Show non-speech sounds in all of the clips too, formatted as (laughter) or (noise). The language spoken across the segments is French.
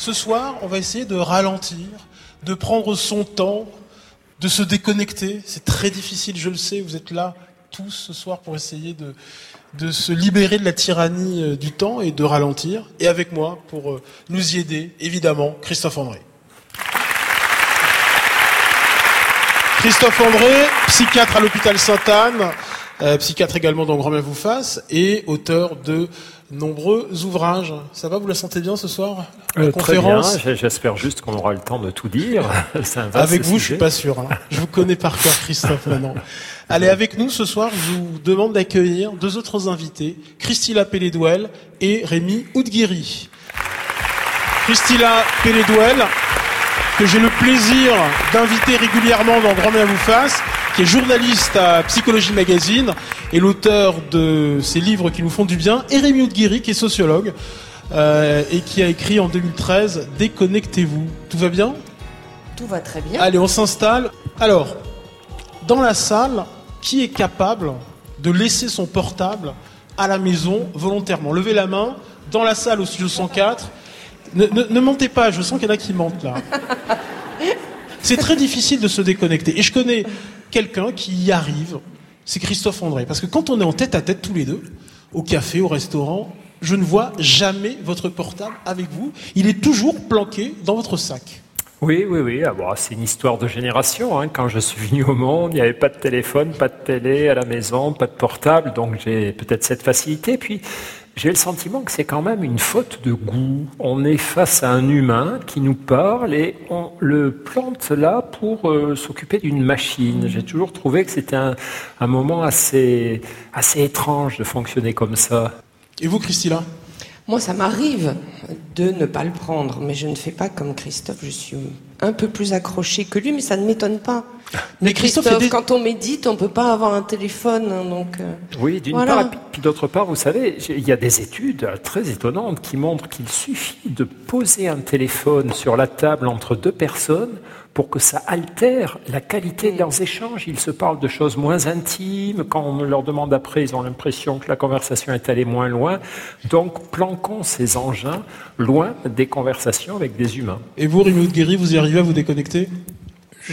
Ce soir, on va essayer de ralentir, de prendre son temps, de se déconnecter. C'est très difficile, je le sais, vous êtes là tous ce soir pour essayer de, se libérer de la tyrannie euh, du temps et de ralentir. Et avec moi, pour euh, nous y aider, évidemment, Christophe André. Christophe André, psychiatre à l'hôpital Sainte-Anne, euh, psychiatre également dans Grand Bien vous fasse, et auteur de nombreux ouvrages. Ça va, vous la sentez bien ce soir euh, Très bien, j'espère juste qu'on aura le temps de tout dire. (laughs) avec vous, je suis pas sûr. Hein. Je vous connais par cœur, Christophe, maintenant. Allez, avec nous ce soir, je vous demande d'accueillir deux autres invités, Christila Pelledouel et Rémi Oudguiri. Christila Pelledouel, que j'ai le plaisir d'inviter régulièrement dans Grand Bien vous fasse, qui est journaliste à Psychologie Magazine et l'auteur de ces livres qui nous font du bien, et Rémi Oudguiri, qui est sociologue euh, et qui a écrit en 2013 Déconnectez-vous. Tout va bien? Tout va très bien. Allez, on s'installe. Alors, dans la salle, qui est capable de laisser son portable à la maison volontairement? Levez la main. Dans la salle au studio 104. Ne, ne mentez pas, je sens qu'il y en a qui mentent là. (laughs) C'est très difficile de se déconnecter. Et je connais quelqu'un qui y arrive, c'est Christophe André. Parce que quand on est en tête à tête tous les deux, au café, au restaurant, je ne vois jamais votre portable avec vous. Il est toujours planqué dans votre sac. Oui, oui, oui. Ah, c'est une histoire de génération. Hein. Quand je suis venu au monde, il n'y avait pas de téléphone, pas de télé à la maison, pas de portable. Donc j'ai peut-être cette facilité. Puis j'ai le sentiment que c'est quand même une faute de goût. On est face à un humain qui nous parle et on le plante là pour euh, s'occuper d'une machine. J'ai toujours trouvé que c'était un, moment assez, assez étrange de fonctionner comme ça. Et vous, Christina? Moi, ça m'arrive de ne pas le prendre, mais je ne fais pas comme Christophe. Je suis un peu plus accroché que lui, mais ça ne m'étonne pas. Mais Christophe, quand on médite, on peut pas avoir un téléphone, hein, donc. Euh, oui, d'une part, puis d'autre part, vous savez, il y a des études très étonnantes qui montrent qu'il suffit de poser un téléphone sur la table entre deux personnes pour que ça altère la qualité de leurs échanges. Ils se parlent de choses moins intimes. Quand on leur demande après, ils ont l'impression que la conversation est allée moins loin. Donc, planquons ces engins loin des conversations avec des humains. Et vous, Rémi Guéry, vous y arrivez à vous déconnecter?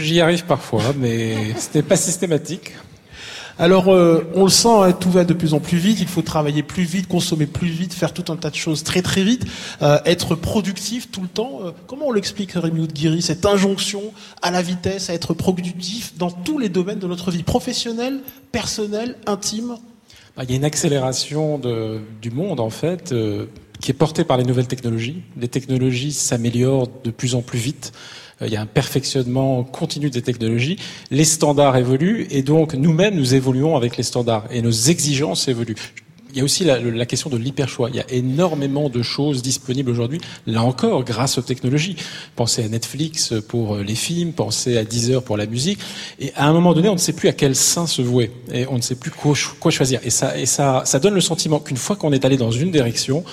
J'y arrive parfois, mais (laughs) ce n'est pas systématique. Alors, euh, on le sent, hein, tout va de plus en plus vite. Il faut travailler plus vite, consommer plus vite, faire tout un tas de choses très très vite, euh, être productif tout le temps. Euh, comment on l'explique, Rémi Oudguiri, cette injonction à la vitesse, à être productif dans tous les domaines de notre vie, professionnelle, personnelle, intime? Bah, Il y a une accélération de, du monde, en fait, qui est portée par les nouvelles technologies. Les technologies s'améliorent de plus en plus vite. Euh, il y a un perfectionnement continu des technologies, les standards évoluent et donc nous-mêmes nous évoluons avec les standards et nos exigences évoluent. Il y a aussi la, question de l'hyperchoix. Il y a énormément de choses disponibles aujourd'hui, là encore, grâce aux technologies. Pensez à Netflix pour euh, les films, pensez à Deezer pour la musique. Et à un moment donné, on ne sait plus à quel sein se vouer. Et on ne sait plus quoi, quoi choisir. Et ça, et ça, ça donne le sentiment qu'une fois qu'on est allé dans une direction,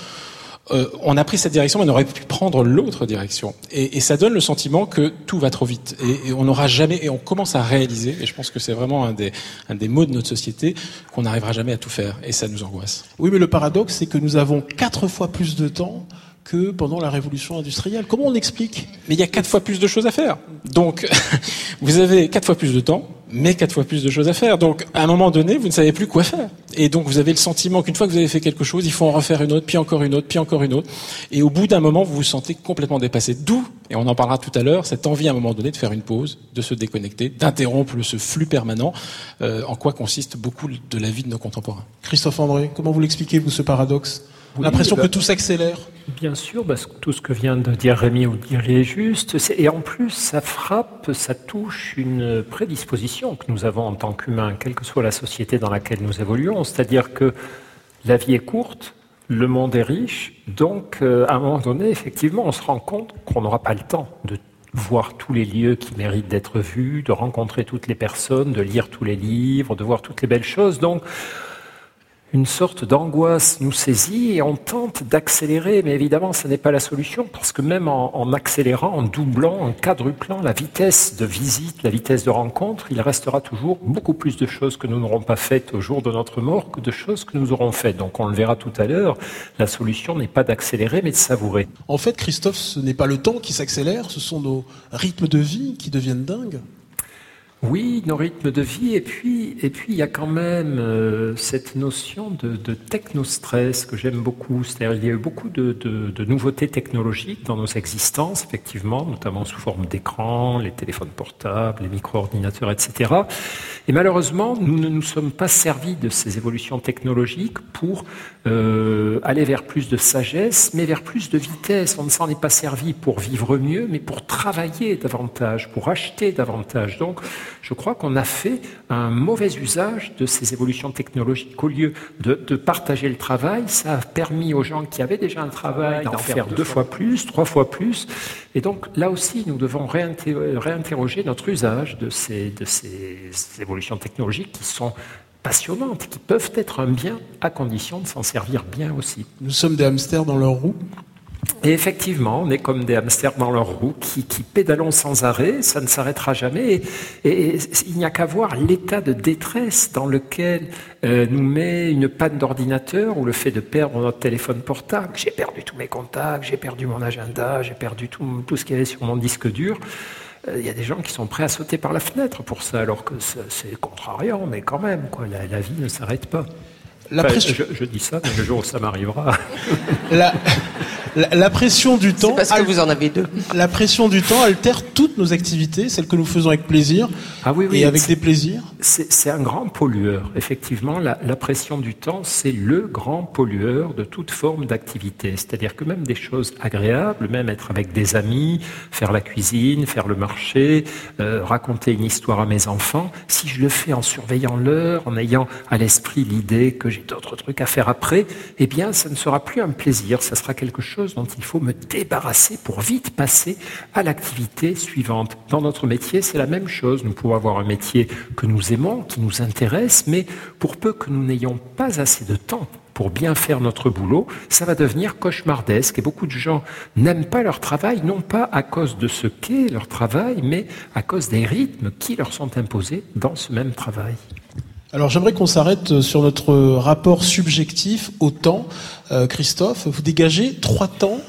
euh, on a pris cette direction, mais on aurait pu prendre l'autre direction. Et, ça donne le sentiment que tout va trop vite. Et, on n'aura jamais, et on commence à réaliser, et je pense que c'est vraiment un des, un des mots de notre société, qu'on n'arrivera jamais à tout faire. Et ça nous angoisse. Oui, mais le paradoxe, c'est que nous avons quatre fois plus de temps que pendant la révolution industrielle. Comment on explique Mais il y a quatre fois plus de choses à faire. Donc, (laughs) vous avez quatre fois plus de temps, mais quatre fois plus de choses à faire. Donc, à un moment donné, vous ne savez plus quoi faire. Et donc, vous avez le sentiment qu'une fois que vous avez fait quelque chose, il faut en refaire une autre, puis encore une autre, puis encore une autre. Et au bout d'un moment, vous vous sentez complètement dépassé. D'où, et on en parlera tout à l'heure, cette envie à un moment donné de faire une pause, de se déconnecter, d'interrompre ce flux permanent, euh, en quoi consiste beaucoup de la vie de nos contemporains. Christophe André, comment vous l'expliquez, vous, ce paradoxe? L'impression que bah, tout s'accélère Bien sûr, parce que tout ce que vient de dire Rémi ou dire est juste. Et en plus, ça frappe, ça touche une prédisposition que nous avons en tant qu'humains, quelle que soit la société dans laquelle nous évoluons. C'est-à-dire que la vie est courte, le monde est riche, donc euh, à un moment donné, effectivement, on se rend compte qu'on n'aura pas le temps de voir tous les lieux qui méritent d'être vus, de rencontrer toutes les personnes, de lire tous les livres, de voir toutes les belles choses. Donc, une sorte d'angoisse nous saisit et on tente d'accélérer, mais évidemment, ce n'est pas la solution parce que même en, accélérant, en doublant, en quadruplant la vitesse de visite, la vitesse de rencontre, il restera toujours beaucoup plus de choses que nous n'aurons pas faites au jour de notre mort que de choses que nous aurons faites. Donc on le verra tout à l'heure, la solution n'est pas d'accélérer, mais de savourer. En fait, Christophe, ce n'est pas le temps qui s'accélère, ce sont nos rythmes de vie qui deviennent dingues. Oui, nos rythmes de vie, et puis, et puis il y a quand même euh, cette notion de, de technostress que j'aime beaucoup. C'est-à-dire, il y a eu beaucoup de, nouveautés technologiques dans nos existences, effectivement, notamment sous forme d'écran, les téléphones portables, les micro-ordinateurs, etc. Et malheureusement, nous ne nous sommes pas servis de ces évolutions technologiques pour euh, aller vers plus de sagesse, mais vers plus de vitesse. On ne s'en est pas servi pour vivre mieux, mais pour travailler davantage, pour acheter davantage. Donc, je crois qu'on a fait un mauvais usage de ces évolutions technologiques. Au lieu de, partager le travail, ça a permis aux gens qui avaient déjà un travail d'en faire deux fois plus, trois fois plus. Et donc là aussi, nous devons réinterroger notre usage de ces, de ces évolutions technologiques qui sont passionnantes, qui peuvent être un bien à condition de s'en servir bien aussi. Nous sommes des hamsters dans leur roue et effectivement, on est comme des hamsters dans leur roue qui, qui pédalons sans arrêt, ça ne s'arrêtera jamais. Et, il n'y a qu'à voir l'état de détresse dans lequel euh, nous met une panne d'ordinateur ou le fait de perdre notre téléphone portable. J'ai perdu tous mes contacts, j'ai perdu mon agenda, j'ai perdu tout, tout ce qu'il y avait sur mon disque dur. Euh, il y a des gens qui sont prêts à sauter par la fenêtre pour ça, alors que c'est contrariant, mais quand même, quoi, la, la vie ne s'arrête pas. La pression... je, je, dis ça, mais le jour où ça m'arrivera. La, (laughs) la, pression du temps. parce que vous en avez deux. La pression du temps altère toutes nos activités, celles que nous faisons avec plaisir ah oui, oui, et avec des plaisirs. C'est un grand pollueur. Effectivement, la, la pression du temps, c'est le grand pollueur de toute forme d'activité. C'est-à-dire que même des choses agréables, même être avec des amis, faire la cuisine, faire le marché, euh, raconter une histoire à mes enfants, si je le fais en surveillant l'heure, en ayant à l'esprit l'idée que j'ai d'autres trucs à faire après, eh bien, ça ne sera plus un plaisir, ça sera quelque chose dont il faut me débarrasser pour vite passer à l'activité suivante. Dans notre métier, c'est la même chose. Nous pouvons avoir un métier que nous aimons, qui nous intéresse, mais pour peu que nous n'ayons pas assez de temps pour bien faire notre boulot, ça va devenir cauchemardesque. Et beaucoup de gens n'aiment pas leur travail, non pas à cause de ce qu'est leur travail, mais à cause des rythmes qui leur sont imposés dans ce même travail. Alors j'aimerais qu'on s'arrête sur notre rapport subjectif au temps. Euh, Christophe, vous dégagez trois temps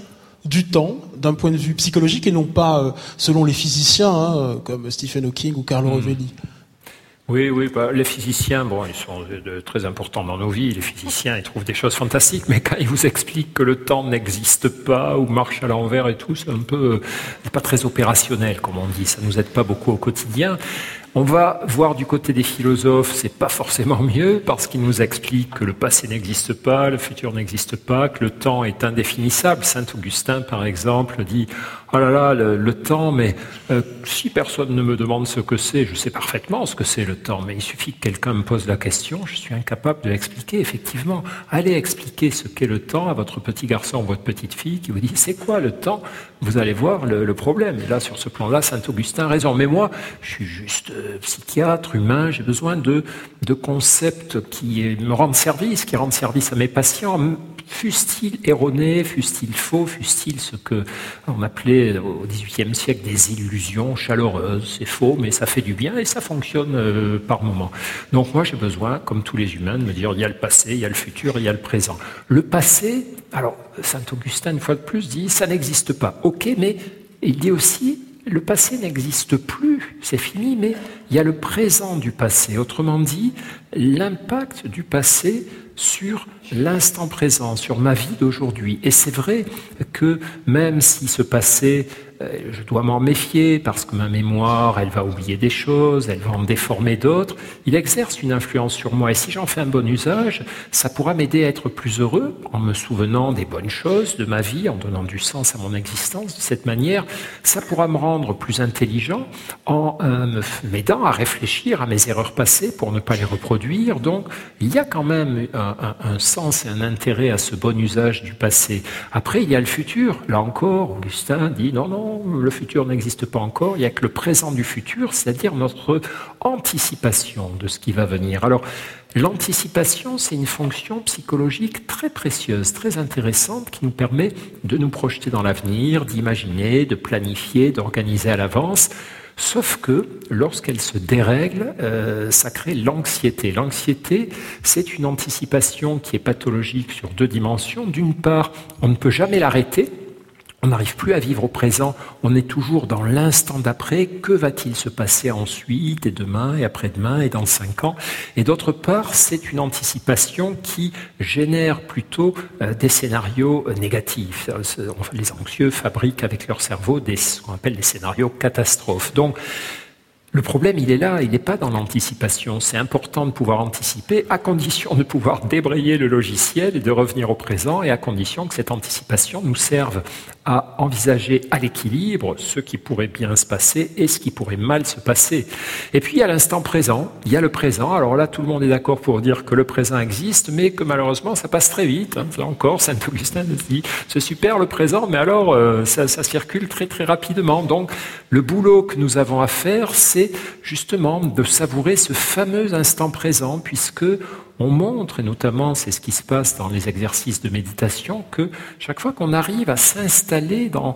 du temps d'un point de vue psychologique et non pas euh, selon les physiciens hein, euh, comme Stephen Hawking ou Carlo hmm. Rovelli. Oui, oui, bah, les physiciens, bon, ils sont très importants dans nos vies. Les physiciens, ils trouvent des choses fantastiques, mais quand ils vous expliquent que le temps n'existe pas ou marche à l'envers et tout, c'est un peu, pas très opérationnel, comme on dit. Ça nous aide pas beaucoup au quotidien. On va voir du côté des philosophes, c'est pas forcément mieux parce qu'ils nous expliquent que le passé n'existe pas, le futur n'existe pas, que le temps est indéfinissable. Saint Augustin, par exemple, dit oh là là, le, temps, mais euh, si personne ne me demande ce que c'est, je sais parfaitement ce que c'est le temps, mais il suffit que quelqu'un me pose la question, je suis incapable de l'expliquer. Effectivement, allez expliquer ce qu'est le temps à votre petit garçon ou votre petite fille qui vous dit c'est quoi le temps? Vous allez voir le, problème. Et là, sur ce plan-là, Saint Augustin a raison. Mais moi, je suis juste psychiatre, humain, j'ai besoin de, de concepts qui me rendent service, qui rendent service à mes patients fût-il erroné, fût-il faux, fût-il ce que on appelait au XVIIIe siècle des illusions chaleureuses. C'est faux, mais ça fait du bien et ça fonctionne euh, par moment. Donc moi j'ai besoin, comme tous les humains, de me dire il y a le passé, il y a le futur, il y a le présent. Le passé, alors Saint Augustin une fois de plus dit ça n'existe pas. Ok, mais il dit aussi le passé n'existe plus, c'est fini, mais il y a le présent du passé. Autrement dit, l'impact du passé sur l'instant présent, sur ma vie d'aujourd'hui. Et c'est vrai que même si ce passé euh, je dois m'en méfier parce que ma mémoire, elle va oublier des choses, elle va en déformer d'autres. Il exerce une influence sur moi et si j'en fais un bon usage, ça pourra m'aider à être plus heureux en me souvenant des bonnes choses de ma vie, en donnant du sens à mon existence. De cette manière, ça pourra me rendre plus intelligent en euh, m'aidant à réfléchir à mes erreurs passées pour ne pas les reproduire. Donc, il y a quand même un, un sens et un intérêt à ce bon usage du passé. Après, il y a le futur. Là encore, Augustin dit non, non, le futur n'existe pas encore, il n'y a que le présent du futur, c'est-à-dire notre anticipation de ce qui va venir. Alors, L'anticipation, c'est une fonction psychologique très précieuse, très intéressante, qui nous permet de nous projeter dans l'avenir, d'imaginer, de planifier, d'organiser à l'avance. Sauf que lorsqu'elle se dérègle, euh, ça crée l'anxiété. L'anxiété, c'est une anticipation qui est pathologique sur deux dimensions. D'une part, on ne peut jamais l'arrêter, on n'arrive plus à vivre au présent, on est toujours dans l'instant d'après, que va-t-il se passer ensuite, et demain, et après-demain, et dans cinq ans? Et d'autre part, c'est une anticipation qui génère plutôt euh, des scénarios euh, négatifs. Euh, les anxieux fabriquent avec leur cerveau ce qu'on appelle des scénarios catastrophes. Donc, le problème, il est là, il n'est pas dans l'anticipation. C'est important de pouvoir anticiper, à condition de pouvoir débrayer le logiciel et de revenir au présent, et à condition que cette anticipation nous serve à envisager à l'équilibre ce qui pourrait bien se passer et ce qui pourrait mal se passer. Et puis, à l'instant présent, il y a le présent. Alors là, tout le monde est d'accord pour dire que le présent existe, mais que malheureusement, ça passe très vite. Là encore, (laughs) Saint-Augustin dit, c'est super le présent, mais alors, euh, ça, ça circule très très rapidement. Donc, le boulot que nous avons à faire, c'est justement de savourer ce fameux instant présent, puisque on montre, et notamment c'est ce qui se passe dans les exercices de méditation, que chaque fois qu'on arrive à s'installer dans,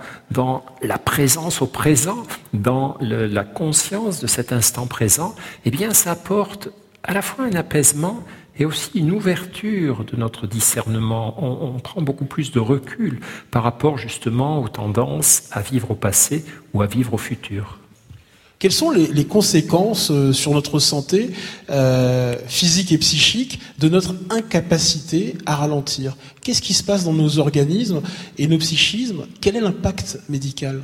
la présence au présent, dans la conscience de cet instant présent, eh bien ça apporte à la fois un apaisement et aussi une ouverture de notre discernement. On, prend beaucoup plus de recul par rapport justement aux tendances à vivre au passé ou à vivre au futur. Quelles sont les, conséquences euh, sur notre santé euh, physique et psychique de notre incapacité à ralentir? Qu'est-ce qui se passe dans nos organismes et nos psychismes? Quel est l'impact médical?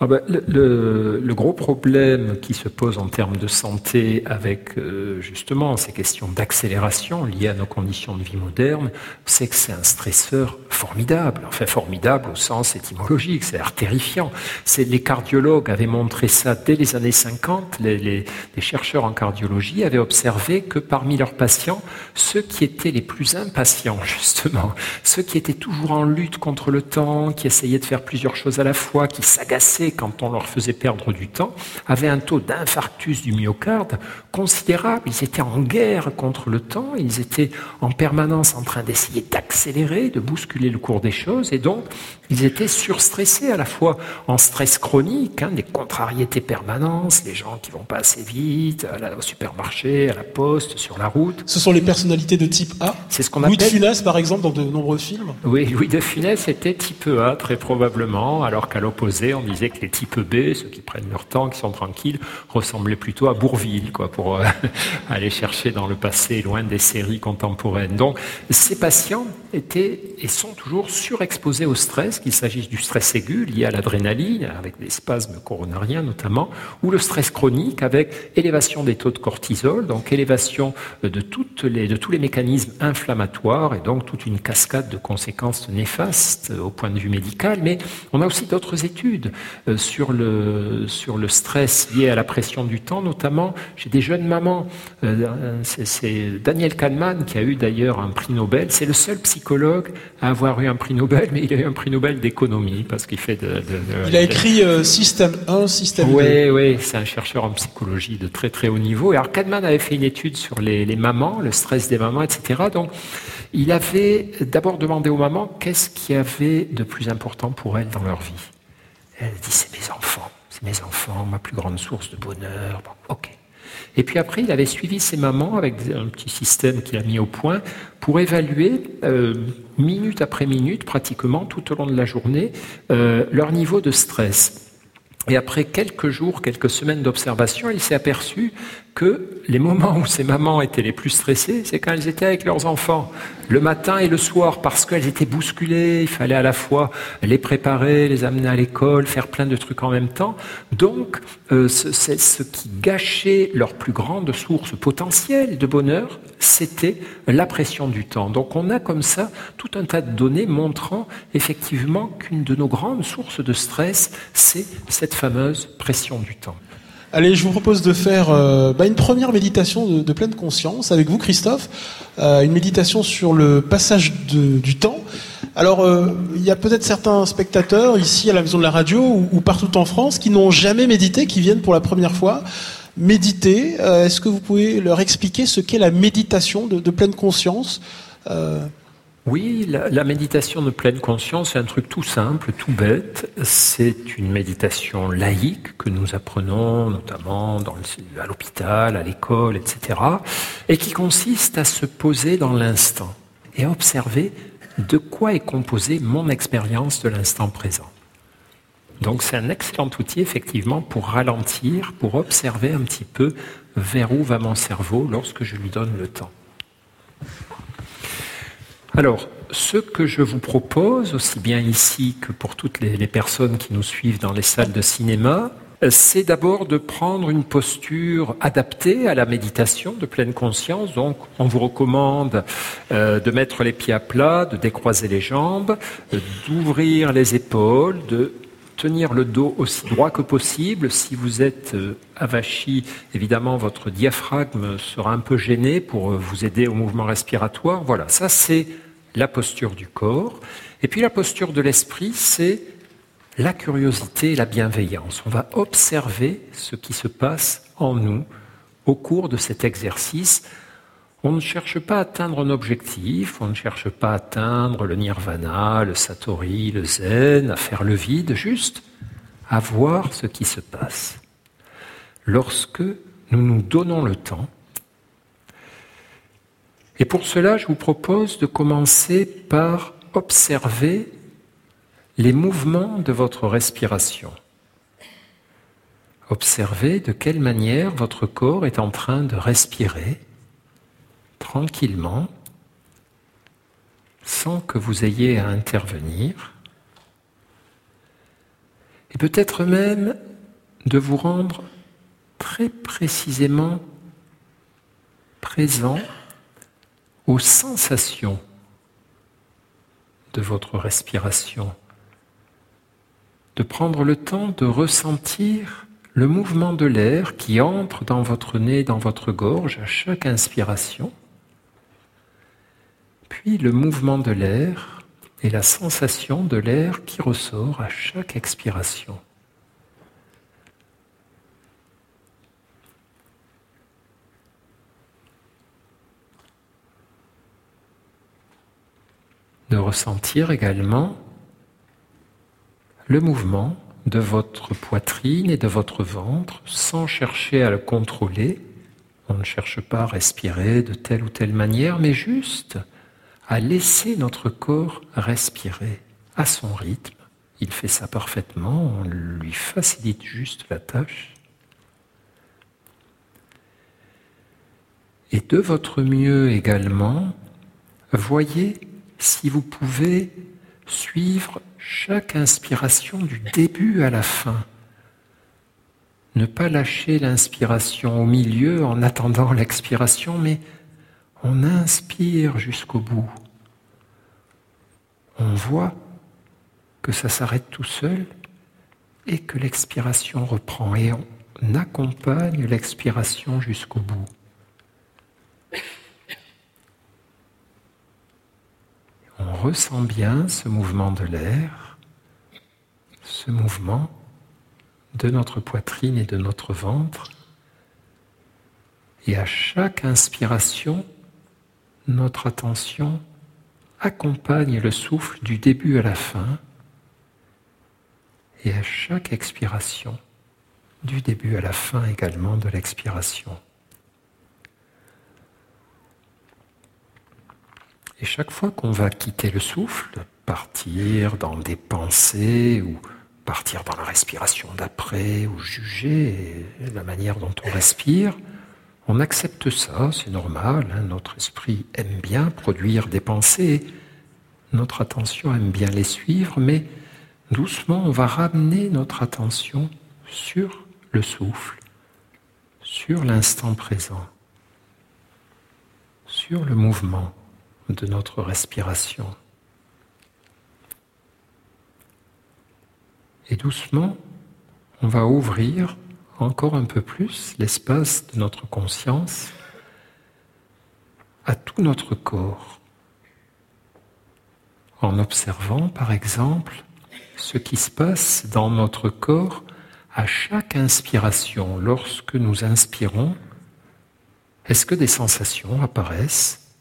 Ah ben, le, gros problème qui se pose en termes de santé avec euh, justement ces questions d'accélération liées à nos conditions de vie modernes, c'est que c'est un stresseur formidable, enfin formidable au sens étymologique, c'est terrifiant. Les cardiologues avaient montré ça dès les années 50, les, les, les chercheurs en cardiologie avaient observé que parmi leurs patients, ceux qui étaient les plus impatients (laughs) justement, ceux qui étaient toujours en lutte contre le temps, qui essayaient de faire plusieurs choses à la fois, qui s'agaçaient quand on leur faisait perdre du temps, avaient un taux d'infarctus du myocarde considérable. Ils étaient en guerre contre le temps, ils étaient en permanence en train d'essayer d'accélérer, de bousculer le cours des choses, et donc ils étaient surstressés à la fois en stress chronique, hein, des contrariétés permanentes, les gens qui vont pas assez vite, au supermarché, à la poste, sur la route. Ce sont les personnalités de type A C'est ce qu'on appelle... Louis de Funès, par exemple, dans de nombreux films Oui, Louis de Funès était type A, très probablement, alors qu'à l'opposé, on disait les types B, ceux qui prennent leur temps, qui sont tranquilles, ressemblaient plutôt à Bourville, quoi, pour euh, (laughs) aller chercher dans le passé, loin des séries contemporaines. Donc, ces patients étaient et sont toujours surexposés au stress, qu'il s'agisse du stress aigu lié à l'adrénaline, avec des spasmes coronariens notamment, ou le stress chronique avec élévation des taux de cortisol, donc élévation de, tous les mécanismes inflammatoires et donc toute une cascade de conséquences néfastes au point de vue médical. Mais on a aussi d'autres études euh, sur le, sur le stress lié à la pression du temps, notamment chez des jeunes mamans. Euh, c'est Daniel Kahneman qui a eu d'ailleurs un prix Nobel. C'est le seul psychologue à avoir eu un prix Nobel, mais il a eu un prix Nobel d'économie parce qu'il fait de, Il a écrit euh, Système 1, Système 2. Oui, oui, c'est un chercheur en psychologie de très très haut niveau. Et alors Kahneman avait fait une étude sur les, les mamans, le stress des mamans, etc. Donc il avait d'abord demandé aux mamans qu'est-ce qu'il y avait de plus important pour elles dans leur vie. Elle dit c'est mes enfants, c'est mes enfants, ma plus grande source de bonheur. Bon, ok. Et puis après, il avait suivi ses mamans avec un petit système qu'il a mis au point pour évaluer euh, minute après minute, pratiquement tout au long de la journée, euh, leur niveau de stress. Et après quelques jours, quelques semaines d'observation, il s'est aperçu que les moments où ces mamans étaient les plus stressées, c'est quand elles étaient avec leurs enfants, le matin et le soir, parce qu'elles étaient bousculées, il fallait à la fois les préparer, les amener à l'école, faire plein de trucs en même temps. Donc, euh, c'est ce qui gâchait leur plus grande source potentielle de bonheur, c'était la pression du temps. Donc, on a comme ça tout un tas de données montrant effectivement qu'une de nos grandes sources de stress, c'est cette fameuse pression du temps. Allez, je vous propose de faire euh, bah, une première méditation de, pleine conscience avec vous, Christophe. Euh, une méditation sur le passage du temps. Alors, euh, il y a peut-être certains spectateurs ici à la maison de la radio ou, partout en France qui n'ont jamais médité, qui viennent pour la première fois. méditer. Est-ce que vous pouvez leur expliquer ce qu'est la méditation de, pleine conscience? Oui, la, méditation de pleine conscience, c'est un truc tout simple, tout bête. C'est une méditation laïque que nous apprenons notamment à l'hôpital, à l'école, etc. Et qui consiste à se poser dans l'instant et observer de quoi est composée mon expérience de l'instant présent. Donc c'est un excellent outil effectivement pour ralentir, pour observer un petit peu vers où va mon cerveau lorsque je lui donne le temps. Alors, ce que je vous propose, aussi bien ici que pour toutes les, personnes qui nous suivent dans les salles de cinéma, c'est d'abord de prendre une posture adaptée à la méditation de pleine conscience. Donc, on vous recommande euh, de mettre les pieds à plat, de décroiser les jambes, d'ouvrir les épaules, de tenir le dos aussi droit que possible. Si vous êtes euh, avachi, évidemment, votre diaphragme sera un peu gêné pour euh, vous aider au mouvement respiratoire. Voilà, ça c'est la posture du corps. Et puis la posture de l'esprit, c'est la curiosité et la bienveillance. On va observer ce qui se passe en nous au cours de cet exercice. On ne cherche pas à atteindre un objectif, on ne cherche pas à atteindre le nirvana, le satori, le zen, à faire le vide, juste à voir ce qui se passe. Lorsque nous nous donnons le temps, et pour cela, je vous propose de commencer par observer les mouvements de votre respiration. Observez de quelle manière votre corps est en train de respirer tranquillement, sans que vous ayez à intervenir, et peut-être même de vous rendre très précisément présent aux sensations de votre respiration, de prendre le temps de ressentir le mouvement de l'air qui entre dans votre nez, dans votre gorge à chaque inspiration, puis le mouvement de l'air et la sensation de l'air qui ressort à chaque expiration. de ressentir également le mouvement de votre poitrine et de votre ventre sans chercher à le contrôler. On ne cherche pas à respirer de telle ou telle manière, mais juste à laisser notre corps respirer à son rythme. Il fait ça parfaitement, on lui facilite juste la tâche. Et de votre mieux également, voyez si vous pouvez suivre chaque inspiration du début à la fin. Ne pas lâcher l'inspiration au milieu en attendant l'expiration, mais on inspire jusqu'au bout. On voit que ça s'arrête tout seul et que l'expiration reprend et on accompagne l'expiration jusqu'au bout. on ressent bien ce mouvement de l'air, ce mouvement de notre poitrine et de notre ventre. Et à chaque inspiration, notre attention accompagne le souffle du début à la fin. Et à chaque expiration, du début à la fin également de l'expiration. Et chaque fois qu'on va quitter le souffle, partir dans des pensées ou partir dans la respiration d'après ou juger la manière dont on respire, on accepte ça, c'est normal, hein. notre esprit aime bien produire des pensées, notre attention aime bien les suivre, mais doucement on va ramener notre attention sur le souffle, sur l'instant présent, sur le mouvement de notre respiration. Et doucement, on va ouvrir encore un peu plus l'espace de notre conscience à tout notre corps, en observant par exemple ce qui se passe dans notre corps à chaque inspiration, lorsque nous inspirons, est-ce que des sensations apparaissent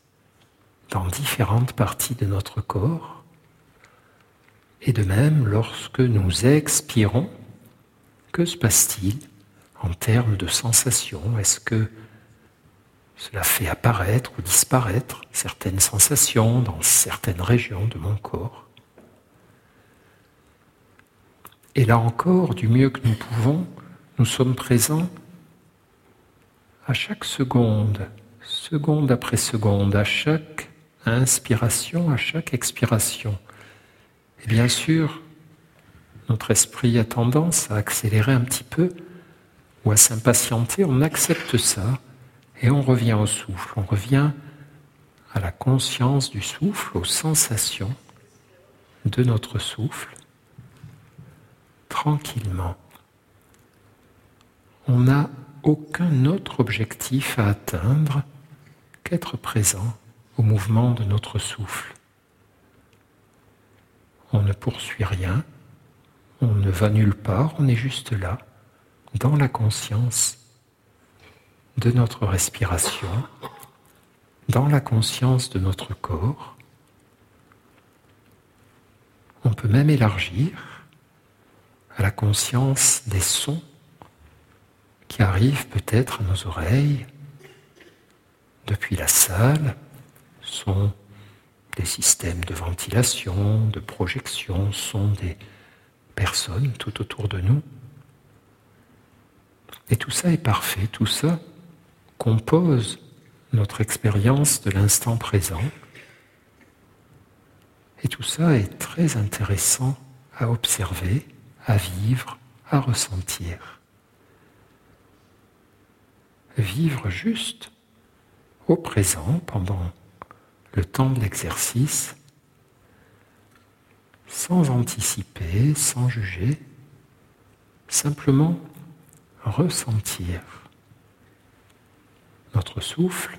dans différentes parties de notre corps? Et de même, lorsque nous expirons, que se passe-t-il? En termes de sensations Est-ce que cela fait apparaître ou disparaître certaines sensations dans certaines régions de mon corps? Et là encore, du mieux que nous pouvons, nous sommes présents à chaque seconde, seconde après seconde, à chaque inspiration, à chaque expiration. Et bien sûr, notre esprit a tendance à accélérer un petit peu ou à s'impatienter, on accepte ça et on revient au souffle, on revient à la conscience du souffle, aux sensations de notre souffle tranquillement. On n'a aucun autre objectif à atteindre qu'être présent au mouvement de notre souffle. On ne poursuit rien, on ne va nulle part, on est juste là, dans la conscience de notre respiration, dans la conscience de notre corps. On peut même élargir à la conscience des sons qui arrivent peut-être à nos oreilles depuis la salle, sont des systèmes de ventilation, de projection, sont des personnes tout autour de nous. Et tout ça est parfait, tout ça compose notre expérience de l'instant présent. Et tout ça est très intéressant à observer à vivre, à ressentir. Vivre juste au présent pendant le temps de l'exercice, sans anticiper, sans juger, simplement ressentir notre souffle,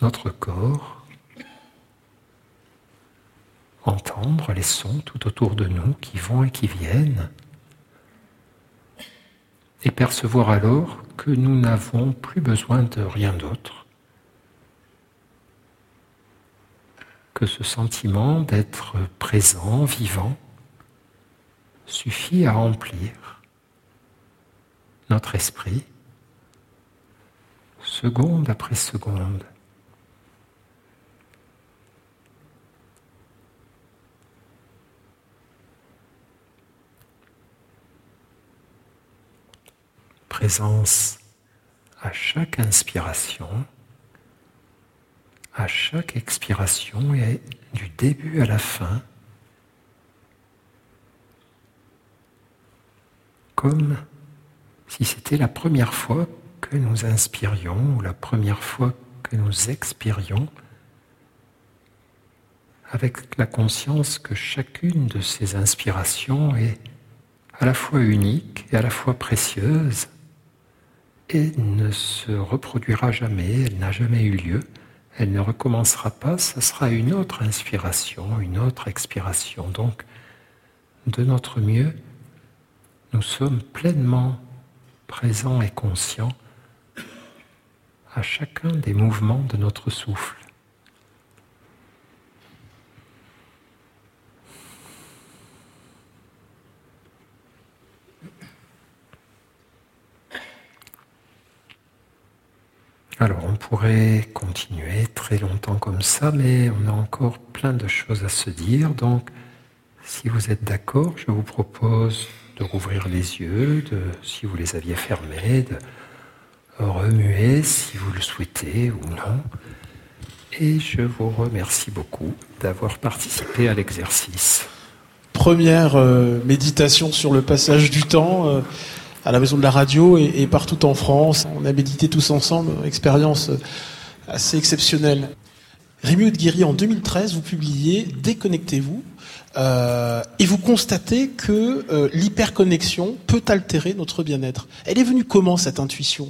notre corps, entendre les sons tout autour de nous qui vont et qui viennent, et percevoir alors que nous n'avons plus besoin de rien d'autre que ce sentiment d'être présent, vivant, suffit à remplir notre esprit seconde après seconde. présence à chaque inspiration, à chaque expiration et du début à la fin, comme si c'était la première fois que nous inspirions ou la première fois que nous expirions, avec la conscience que chacune de ces inspirations est à la fois unique et à la fois précieuse, et ne se reproduira jamais, elle n'a jamais eu lieu, elle ne recommencera pas, ce sera une autre inspiration, une autre expiration. Donc, de notre mieux, nous sommes pleinement présents et conscients à chacun des mouvements de notre souffle. Alors on pourrait continuer très longtemps comme ça, mais on a encore plein de choses à se dire. Donc si vous êtes d'accord, je vous propose de rouvrir les yeux, de, si vous les aviez fermés, de remuer si vous le souhaitez ou non. Et je vous remercie beaucoup d'avoir participé à l'exercice. Première euh, méditation sur le passage du temps. Euh, à la maison de la radio et, partout en France. On a médité tous ensemble, expérience assez exceptionnelle. Rémi Oudguiri, en 2013, vous publiez Déconnectez-vous euh, et vous constatez que euh, l'hyperconnexion peut altérer notre bien-être. Elle est venue comment cette intuition?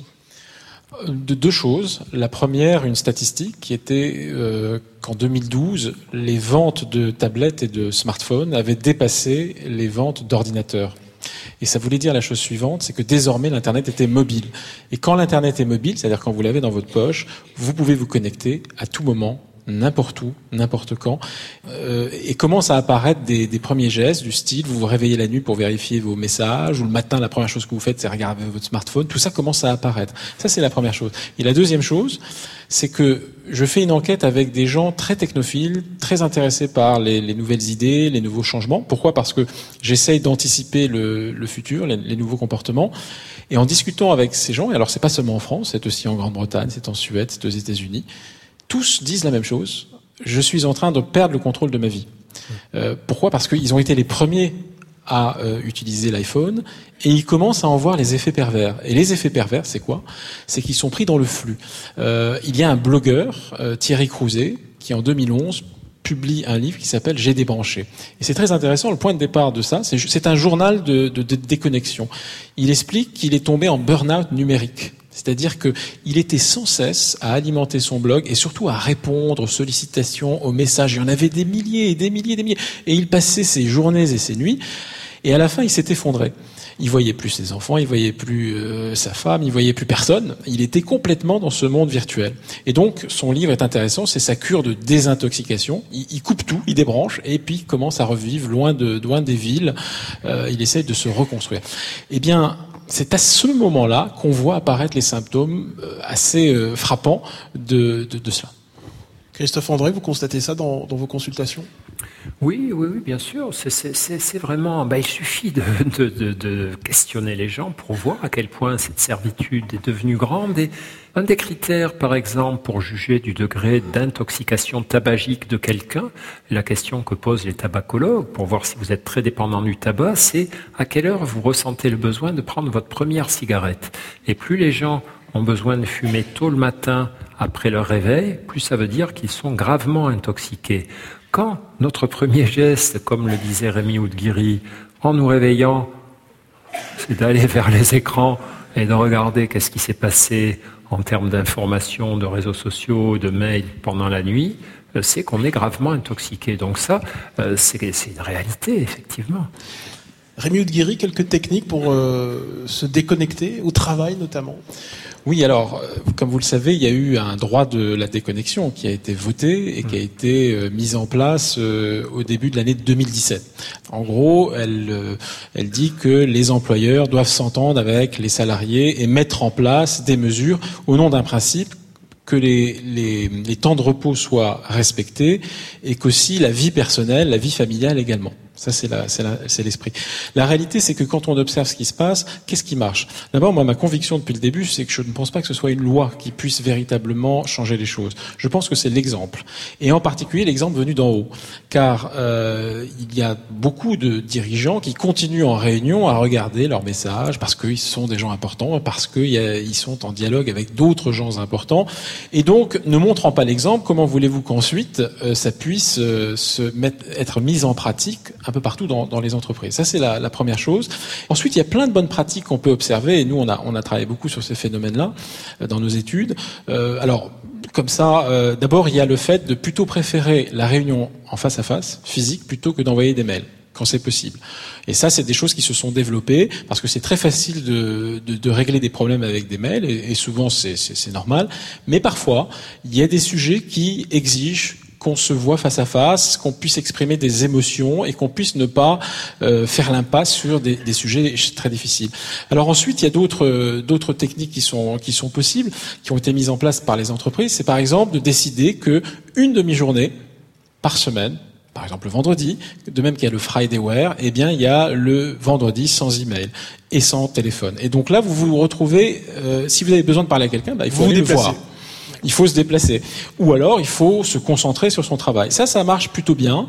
De deux choses. La première, une statistique qui était euh, qu'en 2012, les ventes de tablettes et de smartphones avaient dépassé les ventes d'ordinateurs. Et ça voulait dire la chose suivante, c'est que désormais l'Internet était mobile. Et quand l'Internet est mobile, c'est-à-dire quand vous l'avez dans votre poche, vous pouvez vous connecter à tout moment n'importe où, n'importe quand, euh, et commence à apparaître des, des, premiers gestes du style vous vous réveillez la nuit pour vérifier vos messages, ou le matin la première chose que vous faites c'est regarder votre smartphone, tout ça commence à apparaître? Ça c'est la première chose. Et la deuxième chose, c'est que je fais une enquête avec des gens très technophiles, très intéressés par les, les nouvelles idées, les nouveaux changements. Pourquoi? Parce que j'essaye d'anticiper le, le, futur, les, les, nouveaux comportements. Et en discutant avec ces gens, et alors c'est pas seulement en France, c'est aussi en Grande-Bretagne, c'est en Suède, c'est aux États-Unis, tous disent la même chose. Je suis en train de perdre le contrôle de ma vie. Euh, pourquoi? Parce qu'ils ont été les premiers à euh, utiliser l'iPhone et ils commencent à en voir les effets pervers. Et les effets pervers, c'est quoi? C'est qu'ils sont pris dans le flux. Euh, il y a un blogueur, Thierry Crouzet, qui en 2011 publie un livre qui s'appelle J'ai débranché. Et c'est très intéressant, le point de départ de ça, c'est un journal de, de, de déconnexion. Il explique qu'il est tombé en burn-out numérique. C'est-à-dire qu'il était sans cesse à alimenter son blog et surtout à répondre aux sollicitations, aux messages. Il y en avait des milliers et des milliers et des milliers. Et il passait ses journées et ses nuits. Et à la fin, il s'est effondré. Il voyait plus ses enfants, il voyait plus euh, sa femme, il voyait plus personne. Il était complètement dans ce monde virtuel. Et donc, son livre est intéressant, c'est sa cure de désintoxication. Il, il, coupe tout, il débranche, et puis il commence à revivre loin de loin des villes. Euh, il essaye de se reconstruire. Eh bien, c'est à ce moment-là qu'on voit apparaître les symptômes euh, assez euh, frappants de, cela. Christophe André, vous constatez ça dans vos consultations? Oui, oui, oui, bien sûr. C'est vraiment. Bah, il suffit (laughs) de, de, de, questionner les gens pour voir à quel point cette servitude est devenue grande. Et un des critères, par exemple, pour juger du degré d'intoxication tabagique de quelqu'un, la question que posent les tabacologues pour voir si vous êtes très dépendant du tabac, c'est à quelle heure vous ressentez le besoin de prendre votre première cigarette. Et plus les gens ont besoin de fumer tôt le matin après leur réveil, plus ça veut dire qu'ils sont gravement intoxiqués. Quand notre premier geste, comme le disait Rémi Oudguiri, en nous réveillant, c'est d'aller vers les écrans et de regarder qu'est-ce qui s'est passé en termes d'informations, de réseaux sociaux, de mails pendant la nuit, euh, c'est qu'on est gravement intoxiqué. Donc ça, euh, c'est une réalité, effectivement. Rémi Oudguiri, quelques techniques pour euh, se déconnecter, au travail notamment? Oui, alors, euh, comme vous le savez, il y a eu un droit de la déconnexion qui a été voté et qui a mmh. été euh, mis en place euh, au début de l'année 2017. En gros, elle, elle dit que les employeurs doivent s'entendre avec les salariés et mettre en place des mesures au nom d'un principe que les, les, les, temps de repos soient respectés et qu'aussi la vie personnelle, la vie familiale également. Ça, c'est l'esprit. La, la, réalité, c'est que quand on observe ce qui se passe, qu'est-ce qui marche? D'abord, moi, ma conviction depuis le début, c'est que je ne pense pas que ce soit une loi qui puisse véritablement changer les choses. Je pense que c'est l'exemple. Et en particulier, l'exemple venu d'en haut. Car euh, il y a beaucoup de dirigeants qui continuent en réunion à regarder leurs messages parce qu'ils sont des gens importants, parce qu'ils sont en dialogue avec d'autres gens importants. Et donc, ne montrant pas l'exemple, comment voulez-vous qu'ensuite euh, ça puisse euh, être mis en pratique un peu partout dans, dans les entreprises. Ça, c'est la, la, première chose. Ensuite, il y a plein de bonnes pratiques qu'on peut observer, et nous, on a, on a travaillé beaucoup sur ces phénomènes-là euh, dans nos études. Euh, alors, comme ça, euh, d'abord, il y a le fait de plutôt préférer la réunion en face à face, physique, plutôt que d'envoyer des mails quand c'est possible. Et ça, c'est des choses qui se sont développées parce que c'est très facile de, de, de, régler des problèmes avec des mails et, et souvent c'est normal. Mais parfois, il y a des sujets qui exigent qu'on se voit face à face, qu'on puisse exprimer des émotions et qu'on puisse ne pas euh, faire l'impasse sur des, des, sujets très difficiles. Alors ensuite, il y a d'autres d'autres techniques qui sont qui sont possibles, qui ont été mises en place par les entreprises. C'est par exemple de décider que une demi-journée par semaine par exemple le vendredi, de même qu'il y a le Fridaywear, eh bien il y a le vendredi sans email et sans téléphone. Et donc là, vous vous retrouvez, euh, si vous avez besoin de parler à quelqu'un, bah, il faut vous aller le voir il faut se déplacer. Ou alors, il faut se concentrer sur son travail. Ça, ça marche plutôt bien.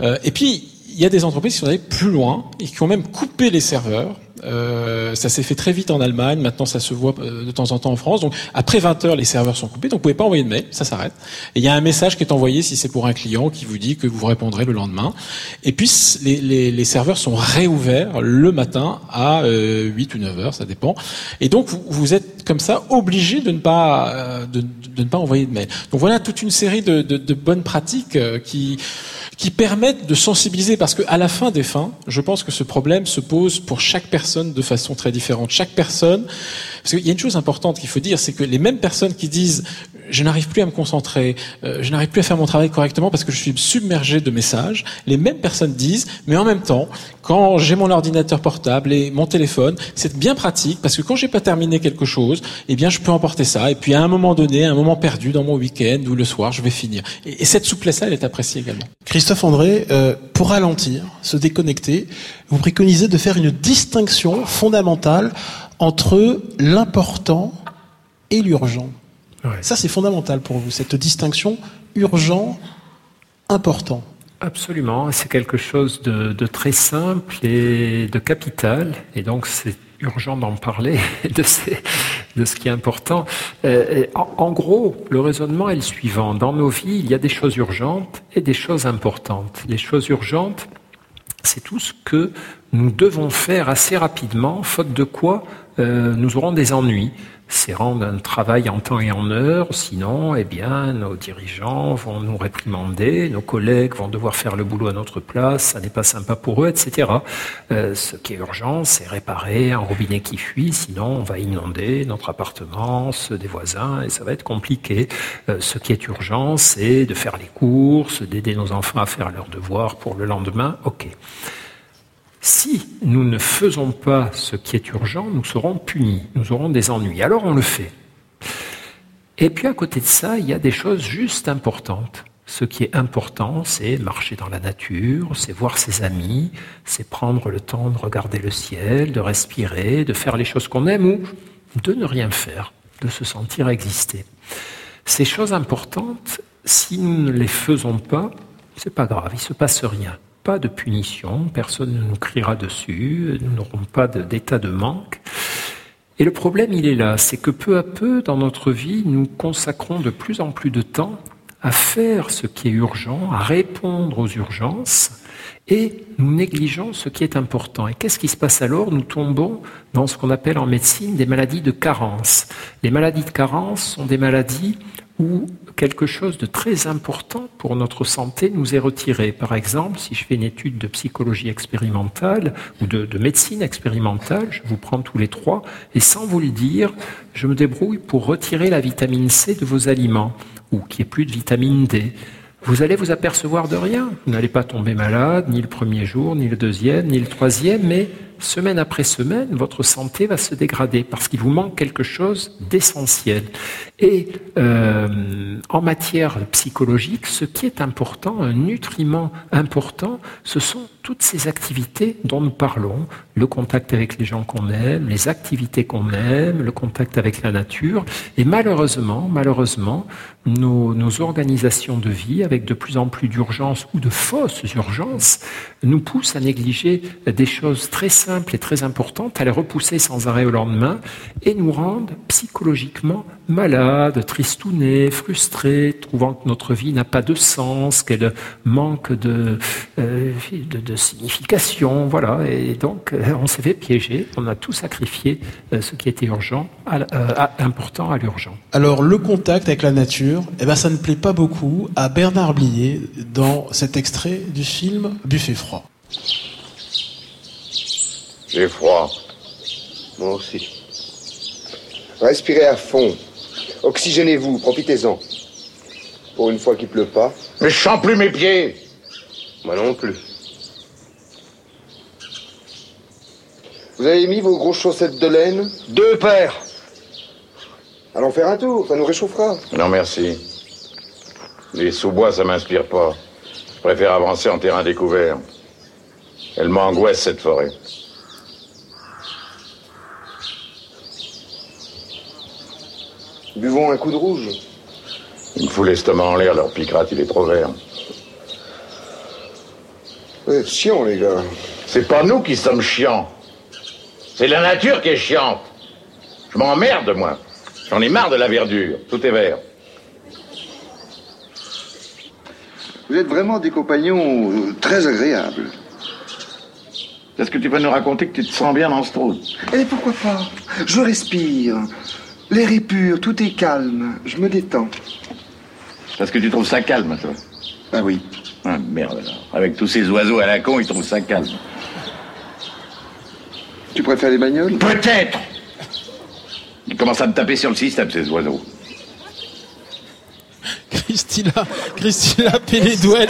Euh, et puis, il y a des entreprises qui sont allées plus loin et qui ont même coupé les serveurs Euh, ça s'est fait très vite en Allemagne. Maintenant, ça se voit euh, de temps en temps en France. Donc, après 20 heures, les serveurs sont coupés. Donc, vous pouvez pas envoyer de mail. Ça s'arrête. Et il y a un message qui est envoyé si c'est pour un client qui vous dit que vous répondrez le lendemain. Et puis, les, les, les serveurs sont réouverts le matin à euh, 8 ou 9 heures, ça dépend. Et donc, vous êtes comme ça obligé de ne pas euh, de, ne pas envoyer de mail. Donc voilà toute une série de, de, bonnes pratiques euh, qui qui permettent de sensibiliser, parce qu'à la fin des fins, je pense que ce problème se pose pour chaque personne de façon très différente. Chaque personne, parce qu'il y a une chose importante qu'il faut dire, c'est que les mêmes personnes qui disent je n'arrive plus à me concentrer, euh, je n'arrive plus à faire mon travail correctement parce que je suis submergé de messages. Les mêmes personnes disent, mais en même temps, quand j'ai mon ordinateur portable et mon téléphone, c'est bien pratique parce que quand j'ai pas terminé quelque chose, eh bien, je peux emporter ça. Et puis, à un moment donné, à un moment perdu dans mon week-end ou le soir, je vais finir. Et, et cette souplesse-là, elle est appréciée également. Christophe André, euh, pour ralentir, se déconnecter, vous préconisez de faire une distinction fondamentale entre l'important et l'urgent. Ouais. Ça, c'est fondamental pour vous, cette distinction urgent, important. Absolument, c'est quelque chose de, de, très simple et de capital, et donc c'est urgent d'en parler (laughs) de, ce qui est important. Euh, en, gros, le raisonnement est le suivant. Dans nos vies, il y a des choses urgentes et des choses importantes. Les choses urgentes, c'est tout ce que nous devons faire assez rapidement, faute de quoi euh, nous aurons des ennuis c'est rendre un travail en temps et en heure, sinon, eh bien, nos dirigeants vont nous réprimander, nos collègues vont devoir faire le boulot à notre place, ça n'est pas sympa pour eux, etc. Euh, ce qui est urgent, c'est réparer un robinet qui fuit, sinon on va inonder notre appartement, ceux des voisins, et ça va être compliqué. Euh, ce qui est urgent, c'est de faire les courses, d'aider nos enfants à faire leurs devoirs pour le lendemain, ok. Si nous ne faisons pas ce qui est urgent, nous serons punis, nous aurons des ennuis. Alors on le fait. Et puis à côté de ça, il y a des choses juste importantes. Ce qui est important, c'est marcher dans la nature, c'est voir ses amis, c'est prendre le temps de regarder le ciel, de respirer, de faire les choses qu'on aime ou de ne rien faire, de se sentir exister. Ces choses importantes, si nous ne les faisons pas, c'est pas grave, il se passe rien pas de punition, personne ne nous criera dessus, nous n'aurons pas d'état de, manque. Et le problème, il est là, c'est que peu à peu, dans notre vie, nous consacrons de plus en plus de temps à faire ce qui est urgent, à répondre aux urgences, et nous négligeons ce qui est important. Et qu'est-ce qui se passe alors? Nous tombons dans ce qu'on appelle en médecine des maladies de carence. Les maladies de carence sont des maladies où quelque chose de très important pour notre santé nous est retiré. Par exemple, si je fais une étude de psychologie expérimentale ou de, de, médecine expérimentale, je vous prends tous les trois, et sans vous le dire, je me débrouille pour retirer la vitamine C de vos aliments, ou qu'il n'y ait plus de vitamine D. Vous allez vous apercevoir de rien. Vous n'allez pas tomber malade, ni le premier jour, ni le deuxième, ni le troisième, mais semaine après semaine, votre santé va se dégrader parce qu'il vous manque quelque chose d'essentiel. Et euh, en matière psychologique, ce qui est important, un nutriment important, ce sont toutes ces activités dont nous parlons, le contact avec les gens qu'on aime, les activités qu'on aime, le contact avec la nature. Et malheureusement, malheureusement, nos, organisations de vie, avec de plus en plus d'urgences ou de fausses urgences, nous poussent à négliger des choses très simples et très importantes, à les repousser sans arrêt au lendemain, et nous rendent psychologiquement malades, tristounés, frustrés, trouvant que notre vie n'a pas de sens, qu'elle manque de, euh, de, de, signification, voilà. Et donc, euh, on s'est fait piéger, on a tout sacrifié, euh, ce qui était urgent, à, à, important à l'urgent. Alors, le contact avec la nature, eh ben, ça ne plaît pas beaucoup à Bernard Blier dans cet extrait du film Buffet froid. J'ai froid. Moi aussi. Respirez à fond. Oxygénez-vous, profitez-en. Pour une fois qu'il pleut pas. Mais je sens plus mes pieds. Moi non plus. Vous avez mis vos grosses chaussettes de laine Deux paires. Allons faire un tour, ça nous réchauffera. Non, merci. Les sous-bois, ça m'inspire pas. Je préfère avancer en terrain découvert. Elle m'angoisse, cette forêt. Buvons un coup de rouge. Il me fout l'estomac en l'air, leur picrate, il est trop vert. Vous êtes chiants, les gars. C'est pas nous qui sommes chiants. C'est la nature qui est chiante. Je m'emmerde, moi. J'en ai marre de la verdure. Tout est vert. Vous êtes vraiment des compagnons euh, très agréables. Est-ce que tu peux nous raconter que tu te sens bien dans ce trou? Eh, pourquoi pas? Je respire. L'air est pur, tout est calme. Je me détends. Parce que tu trouves ça calme, toi? Ah oui. Ah, merde, alors. Avec tous ces oiseaux à la con, ils trouvent ça calme. Tu préfères les bagnoles Peut-être Ils commencent à me taper sur le système, ces oiseaux. Christina, Christina Pélédouel.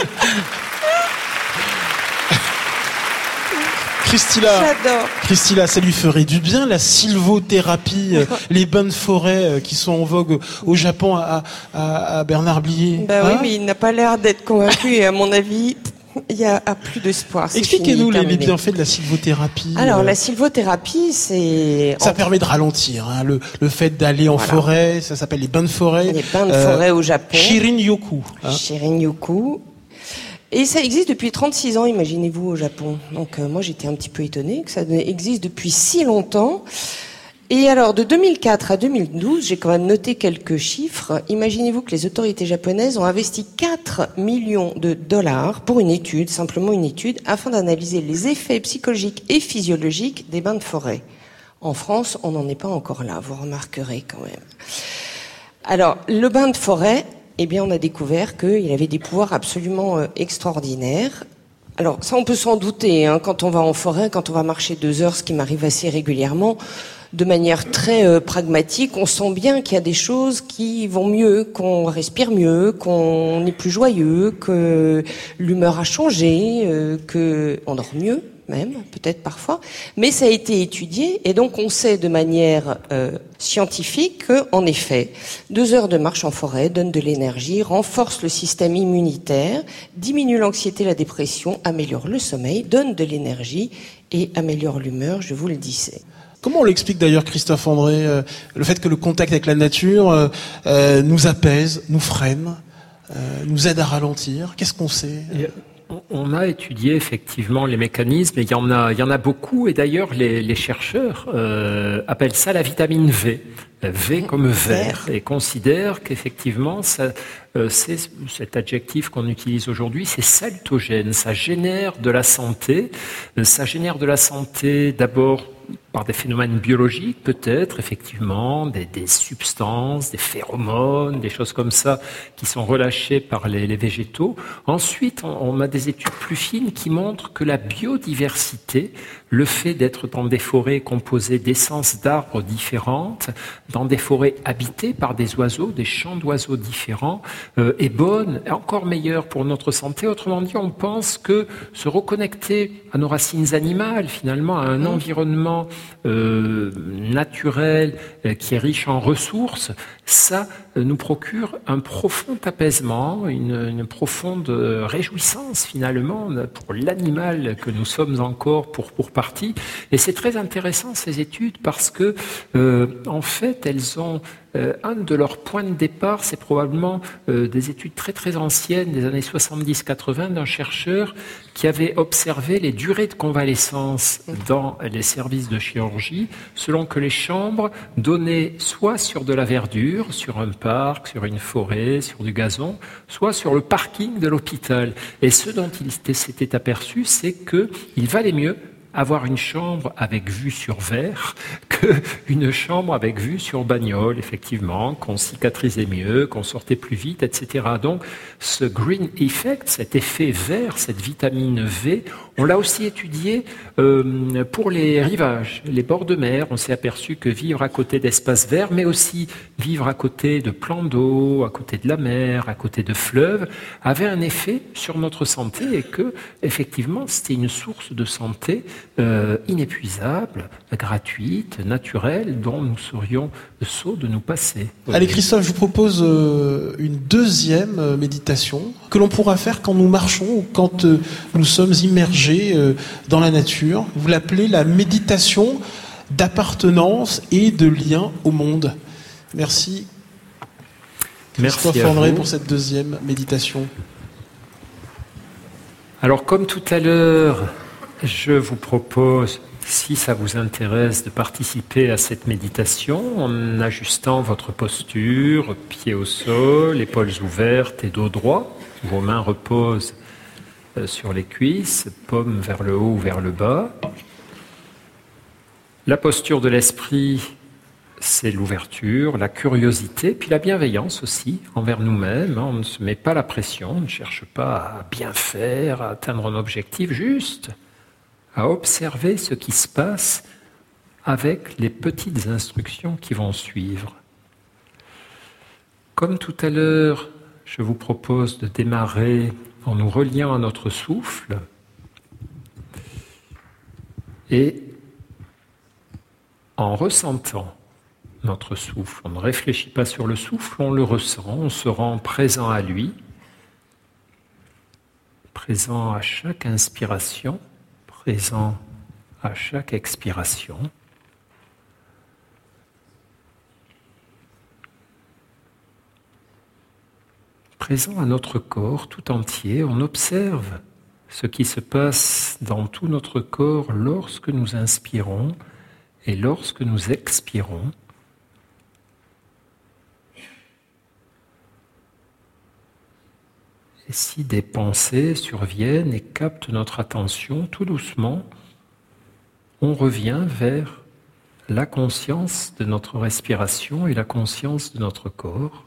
Christina, J'adore. Christina, ça lui ferait du bien la sylvothérapie, euh, les bains de forêt euh, qui sont en vogue au Japon à, à, à Bernard Blier. Bah oui, Hein mais il n'a pas l'air d'être convaincu et à mon avis, il y a a plus d'espoir. Expliquez-nous les, bienfaits de la sylvothérapie. Alors, euh, la sylvothérapie, c'est Ça en- permet de ralentir, hein, le, le fait d'aller en Voilà. forêt, ça s'appelle les bains de forêt. les bains de Euh, forêt au Japon. Shirin-yoku. hein. Shirin-yoku. Et ça existe depuis 36 ans, imaginez-vous, au Japon. Donc euh, moi, j'étais un petit peu étonnée que ça existe depuis si longtemps. Et alors, de 2004 à 2012, j'ai quand même noté quelques chiffres. Imaginez-vous que les autorités japonaises ont investi 4 millions de dollars pour une étude, simplement une étude, afin d'analyser les effets psychologiques et physiologiques des bains de forêt. En France, on n'en est pas encore là, vous remarquerez quand même. Alors, le bain de forêt, eh bien, on a découvert qu'il avait des pouvoirs absolument euh, extraordinaires. Alors, ça, on peut s'en douter, hein, quand on va en forêt, quand on va marcher deux heures, ce qui m'arrive assez régulièrement, de manière très euh, pragmatique, on sent bien qu'il y a des choses qui vont mieux, qu'on respire mieux, qu'on est plus joyeux, que l'humeur a changé, euh, que on dort mieux même, peut-être parfois, mais ça a été étudié et donc on sait de manière euh, scientifique que, en effet, deux heures de marche en forêt donnent de l'énergie, renforcent le système immunitaire, diminuent l'anxiété, la dépression, améliorent le sommeil, donnent de l'énergie et améliorent l'humeur, je vous le disais. Comment on l'explique d'ailleurs, Christophe André, euh, le fait que le contact avec la nature euh, euh, nous apaise, nous freine, nous aide à ralentir? Qu'est-ce qu'on sait? On- a étudié effectivement les mécanismes, et il y en a, il y en a beaucoup, et d'ailleurs les, les chercheurs euh, appellent ça la vitamine V, V comme vert, et considèrent qu'effectivement euh, cet adjectif qu'on utilise aujourd'hui, c'est saltogène, ça génère de la santé, ça génère de la santé d'abord par des phénomènes biologiques, peut-être, effectivement, des, des substances, des phéromones, des choses comme ça, qui sont relâchées par les, les végétaux. Ensuite, on, on a des études plus fines qui montrent que la biodiversité, le fait d'être dans des forêts composées d'essences d'arbres différentes, dans des forêts habitées par des oiseaux, des champs d'oiseaux différents, euh, est bonne, et encore meilleure pour notre santé. Autrement dit, on pense que se reconnecter à nos racines animales, finalement, à un environnement euh, naturel euh, qui est riche en ressources, ça euh, nous procure un profond apaisement, une, profonde réjouissance finalement pour l'animal que nous sommes encore pour pour partie. Et c'est très intéressant ces études parce que euh, en fait elles ont euh, un de leurs points de départ, c'est probablement euh, des études très très anciennes des années 70-80 d'un chercheur qui avait observé les durées de convalescence dans les services de chirurgie selon que les chambres donnaient soit sur de la verdure, sur un sur une forêt, sur du gazon, soit sur le parking de l'hôpital. Et ce dont il s'était aperçu, c'est que il valait mieux avoir une chambre avec vue sur verre qu'une chambre avec vue sur bagnole, effectivement, qu'on cicatrisait mieux, qu'on sortait plus vite, etc. Donc, ce green effect, cet effet vert, cette vitamine V, on l'a aussi étudié euh, pour les rivages, les bords de mer. On s'est aperçu que vivre à côté d'espaces verts, mais aussi vivre à côté de plans d'eau, à côté de la mer, à côté de fleuves, avait un effet sur notre santé et que, effectivement, c'était une source de santé euh, inépuisable, gratuite, naturelle, dont nous serions sots de nous passer. Allez Christophe, je vous propose euh, une deuxième euh, méditation que l'on pourra faire quand nous marchons ou quand nous sommes immergés dans la nature. Vous l'appelez la méditation d'appartenance et de lien au monde. Merci Merci Christophe André pour cette deuxième méditation. Alors, comme tout à l'heure, je vous propose si ça vous intéresse de participer à cette méditation en ajustant votre posture, pieds au sol, épaules ouvertes et dos droit, vos mains reposent euh, sur les cuisses, paumes vers le haut ou vers le bas. La posture de l'esprit, c'est l'ouverture, la curiosité, puis la bienveillance aussi envers nous-mêmes. On ne se met pas la pression, on ne cherche pas à bien faire, à atteindre un objectif, juste à observer ce qui se passe avec les petites instructions qui vont suivre. Comme tout à l'heure, je vous propose de démarrer en nous reliant à notre souffle et en ressentant notre souffle. On ne réfléchit pas sur le souffle, on le ressent, on se rend présent à lui, présent à chaque inspiration présent à chaque expiration. Présent à notre corps tout entier, on observe ce qui se passe dans tout notre corps lorsque nous inspirons et lorsque nous expirons. Si des pensées surviennent et captent notre attention, tout doucement, on revient vers la conscience de notre respiration et la conscience de notre corps.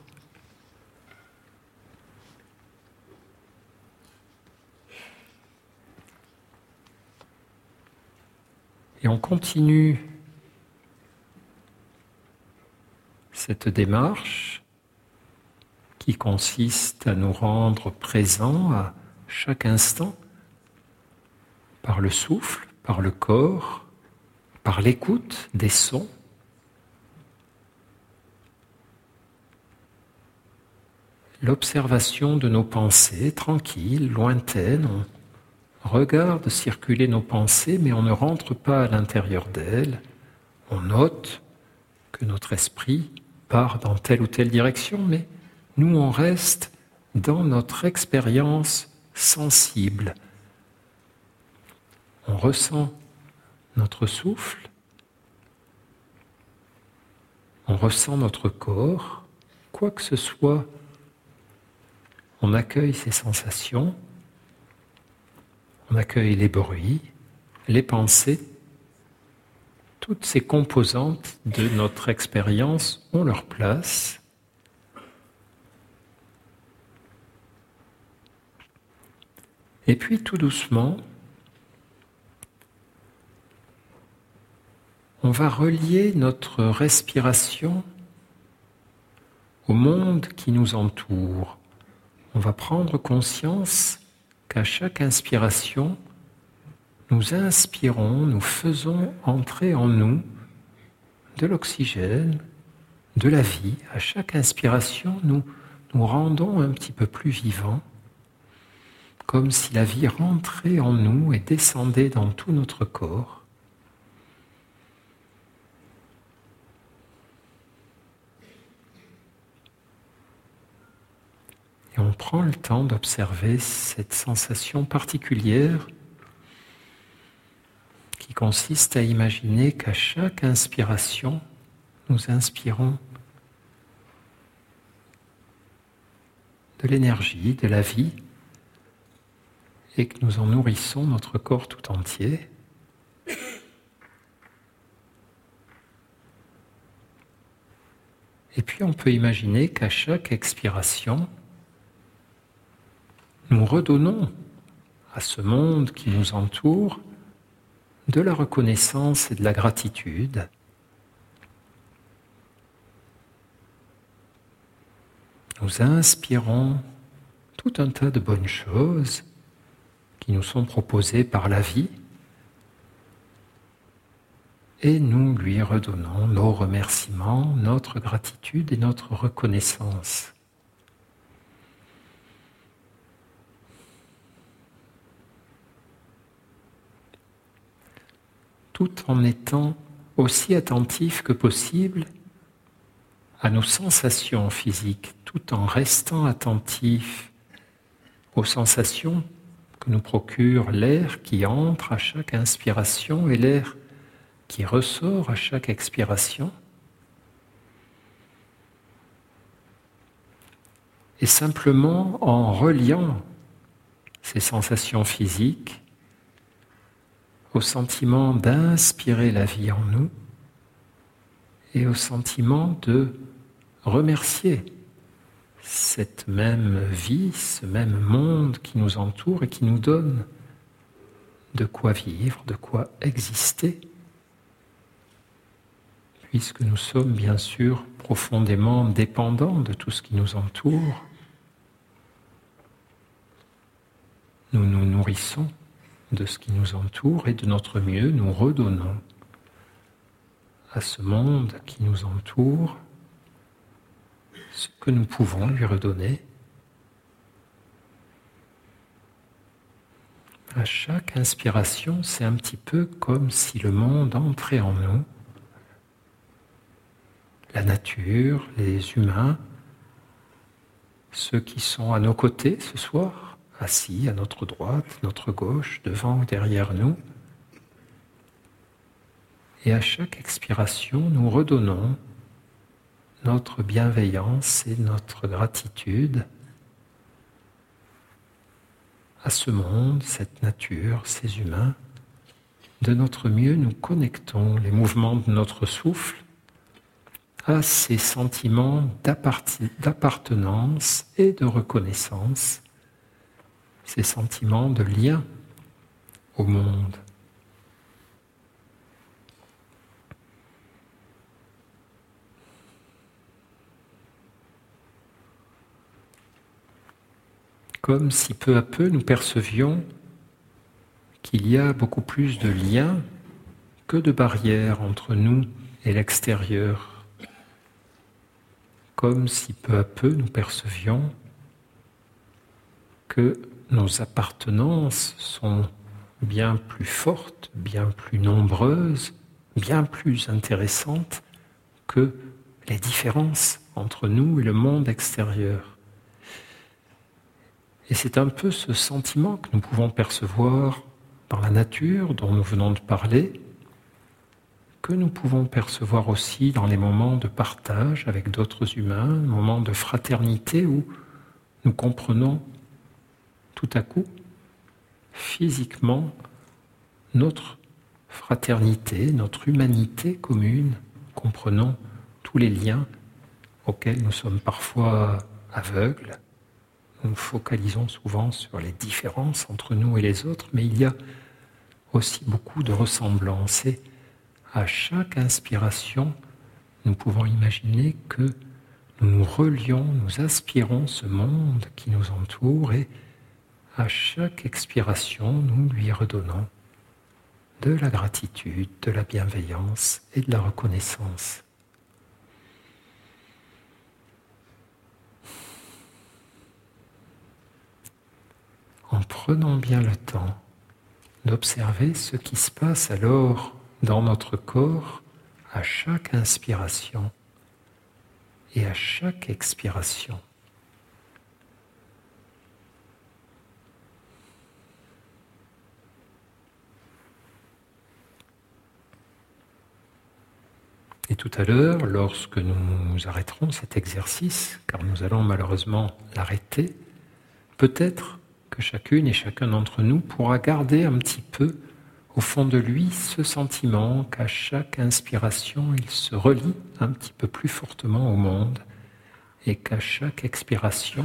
Et on continue cette démarche qui consiste à nous rendre présents à chaque instant par le souffle, par le corps, par l'écoute des sons. L'observation de nos pensées tranquilles, lointaines, on regarde circuler nos pensées mais on ne rentre pas à l'intérieur d'elles, on note que notre esprit part dans telle ou telle direction mais nous on reste dans notre expérience sensible. On ressent notre souffle, on ressent notre corps, quoi que ce soit, on accueille ces sensations, on accueille les bruits, les pensées, toutes ces composantes de notre expérience ont leur place Et puis tout doucement, on va relier notre respiration au monde qui nous entoure. On va prendre conscience qu'à chaque inspiration, nous inspirons, nous faisons entrer en nous de l'oxygène, de la vie. À chaque inspiration, nous nous rendons un petit peu plus vivants comme si la vie rentrait en nous et descendait dans tout notre corps. Et on prend le temps d'observer cette sensation particulière qui consiste à imaginer qu'à chaque inspiration, nous inspirons de l'énergie, de la vie, et que nous en nourrissons notre corps tout entier. Et puis on peut imaginer qu'à chaque expiration, nous redonnons à ce monde qui nous entoure de la reconnaissance et de la gratitude. Nous inspirons tout un tas de bonnes choses qui nous sont proposés par la vie et nous lui redonnons nos remerciements, notre gratitude et notre reconnaissance. Tout en étant aussi attentif que possible à nos sensations physiques, tout en restant attentif aux sensations nous procure l'air qui entre à chaque inspiration et l'air qui ressort à chaque expiration. Et simplement en reliant ces sensations physiques au sentiment d'inspirer la vie en nous et au sentiment de remercier cette même vie, ce même monde qui nous entoure et qui nous donne de quoi vivre, de quoi exister, puisque nous sommes bien sûr profondément dépendants de tout ce qui nous entoure. Nous nous nourrissons de ce qui nous entoure et de notre mieux nous redonnons à ce monde qui nous entoure ce que nous pouvons lui redonner. À chaque inspiration, c'est un petit peu comme si le monde entrait en nous. La nature, les humains, ceux qui sont à nos côtés ce soir, assis à notre droite, notre gauche, devant ou derrière nous. Et à chaque expiration, nous redonnons notre bienveillance et notre gratitude à ce monde, cette nature, ces humains. De notre mieux, nous connectons les mouvements de notre souffle à ces sentiments d'appartenance et de reconnaissance, ces sentiments de lien au monde. Comme si peu à peu nous percevions qu'il y a beaucoup plus de liens que de barrières entre nous et l'extérieur, comme si peu à peu nous percevions que nos appartenances sont bien plus fortes, bien plus nombreuses, bien plus intéressantes que les différences entre nous et le monde extérieur. Et c'est un peu ce sentiment que nous pouvons percevoir par la nature dont nous venons de parler, que nous pouvons percevoir aussi dans les moments de partage avec d'autres humains, moments de fraternité où nous comprenons tout à coup physiquement notre fraternité, notre humanité commune, comprenons tous les liens auxquels nous sommes parfois aveugles, nous focalisons souvent sur les différences entre nous et les autres, mais il y a aussi beaucoup de ressemblances. Et à chaque inspiration, nous pouvons imaginer que nous nous relions, nous aspirons ce monde qui nous entoure et à chaque expiration, nous lui redonnons de la gratitude, de la bienveillance et de la reconnaissance. En prenant bien le temps d'observer ce qui se passe alors dans notre corps à chaque inspiration et à chaque expiration. Et tout à l'heure, lorsque nous arrêterons cet exercice, car nous allons malheureusement l'arrêter, peut-être chacune et chacun d'entre nous pourra garder un petit peu au fond de lui ce sentiment qu'à chaque inspiration, il se relie un petit peu plus fortement au monde et qu'à chaque expiration,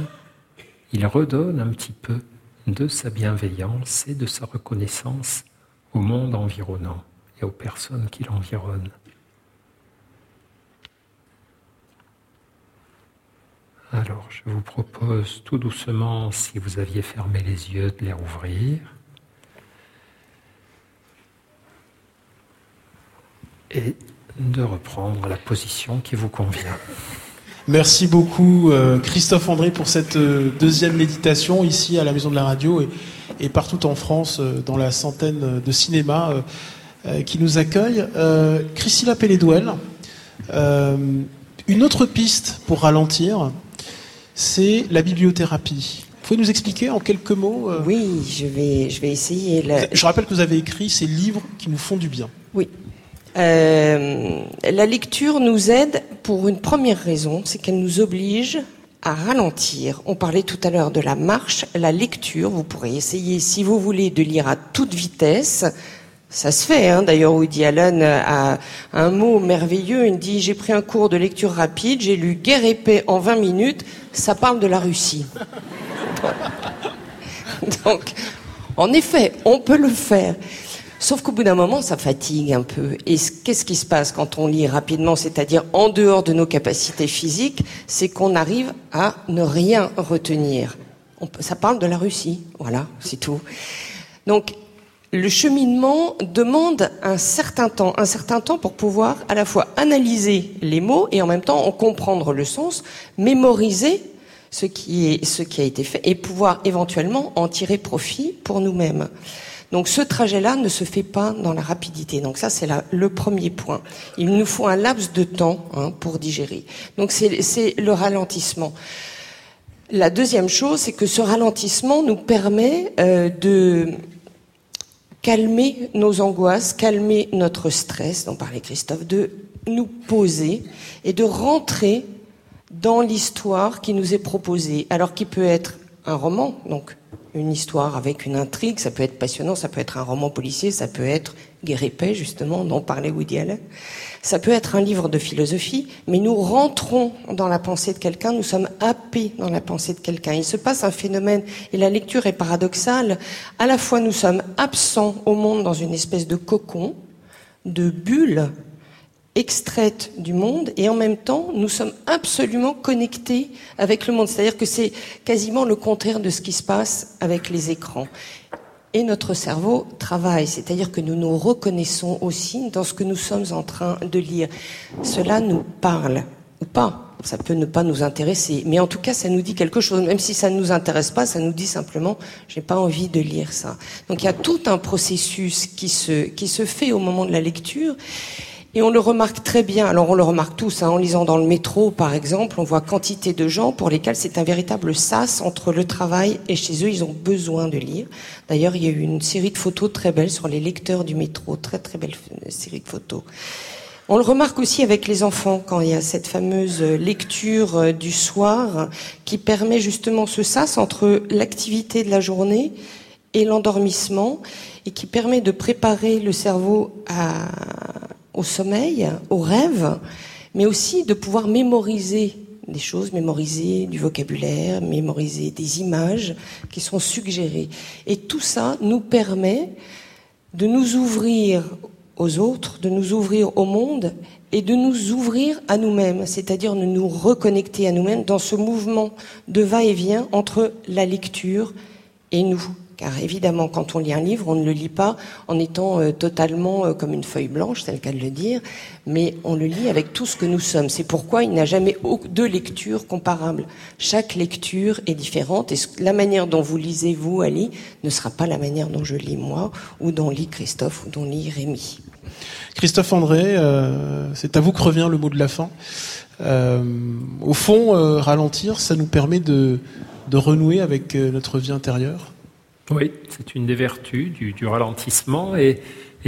il redonne un petit peu de sa bienveillance et de sa reconnaissance au monde environnant et aux personnes qui l'environnent. Alors, je vous propose tout doucement, si vous aviez fermé les yeux, de les rouvrir. Et de reprendre la position qui vous convient. Merci beaucoup euh, Christophe André pour cette euh, deuxième méditation ici à la Maison de la Radio et, partout en France euh, dans la centaine de cinémas qui nous accueillent. Christila Pelledouel, une autre piste pour ralentir, c'est la bibliothérapie. Vous pouvez nous expliquer en quelques mots euh, Oui, je vais, je vais essayer. Je rappelle que vous avez écrit ces livres qui nous font du bien. Oui. Euh, la lecture nous aide pour une première raison, c'est qu'elle nous oblige à ralentir. On parlait tout à l'heure de la marche, la lecture. Vous pourrez essayer, si vous voulez, de lire à toute vitesse. Ça se fait, hein. d'ailleurs Woody Allen a un mot merveilleux, il dit j'ai pris un cours de lecture rapide, j'ai lu Guerre et paix en 20 minutes, ça parle de la Russie. (laughs) Donc, en effet, on peut le faire. Sauf qu'au bout d'un moment, ça fatigue un peu. Et qu'est-ce qui se passe quand on lit rapidement, c'est-à-dire en dehors de nos capacités physiques, c'est qu'on arrive à ne rien retenir. ça parle de la Russie, voilà, c'est tout. Donc, le cheminement demande un certain temps, un certain temps pour pouvoir à la fois analyser les mots et en même temps en comprendre le sens, mémoriser ce qui, est, ce qui a été fait et pouvoir éventuellement en tirer profit pour nous-mêmes. Donc ce trajet-là ne se fait pas dans la rapidité. Donc ça, c'est le premier point. Il nous faut un laps de temps hein, pour digérer. Donc c'est le ralentissement. La deuxième chose, c'est que ce ralentissement nous permet euh, de calmer nos angoisses, calmer notre stress, dont parlait Christophe, de nous poser et de rentrer dans l'histoire qui nous est proposée, alors qui peut être un roman, donc une histoire avec une intrigue, ça peut être passionnant, ça peut être un roman policier, ça peut être paix, justement, dont parlait Woody Allen. Ça peut être un livre de philosophie, mais nous rentrons dans la pensée de quelqu'un, nous sommes happés dans la pensée de quelqu'un. Il se passe un phénomène, et la lecture est paradoxale. À la fois, nous sommes absents au monde dans une espèce de cocon, de bulle, extraite du monde et en même temps nous sommes absolument connectés avec le monde. C'est-à-dire que c'est quasiment le contraire de ce qui se passe avec les écrans. Et notre cerveau travaille, c'est-à-dire que nous nous reconnaissons aussi dans ce que nous sommes en train de lire. Cela nous parle ou pas. Ça peut ne pas nous intéresser, mais en tout cas, ça nous dit quelque chose. Même si ça ne nous intéresse pas, ça nous dit simplement, j'ai pas envie de lire ça. Donc il y a tout un processus qui se qui se fait au moment de la lecture. Et on le remarque très bien. Alors on le remarque tous hein, en lisant dans le métro, par exemple, on voit quantité de gens pour lesquels c'est un véritable sas entre le travail et chez eux, ils ont besoin de lire. D'ailleurs, il y a eu une série de photos très belles sur les lecteurs du métro, très très belle série de photos. On le remarque aussi avec les enfants quand il y a cette fameuse lecture euh, du soir qui permet justement ce sas entre l'activité de la journée et l'endormissement et qui permet de préparer le cerveau à, au sommeil, au rêve, mais aussi de pouvoir mémoriser des choses, mémoriser du vocabulaire, mémoriser des images qui sont suggérées. Et tout ça nous permet de nous ouvrir aux autres, de nous ouvrir au monde et de nous ouvrir à nous-mêmes, c'est-à-dire de nous reconnecter à nous-mêmes dans ce mouvement de va-et-vient entre la lecture et nous. Car évidemment, quand on lit un livre, on ne le lit pas en étant euh, totalement euh, comme une feuille blanche, c'est le cas de le dire, mais on le lit avec tout ce que nous sommes. C'est pourquoi il n'y a jamais deux lectures comparables. Chaque lecture est différente et la manière dont vous lisez, vous, Ali, ne sera pas la manière dont je lis moi, ou dont lit Christophe, ou dont lit Rémi. Christophe André, euh, c'est à vous que revient le mot de la fin. au fond, ralentir, ça nous permet de renouer avec notre vie intérieure oui, c'est une des vertus du, ralentissement et,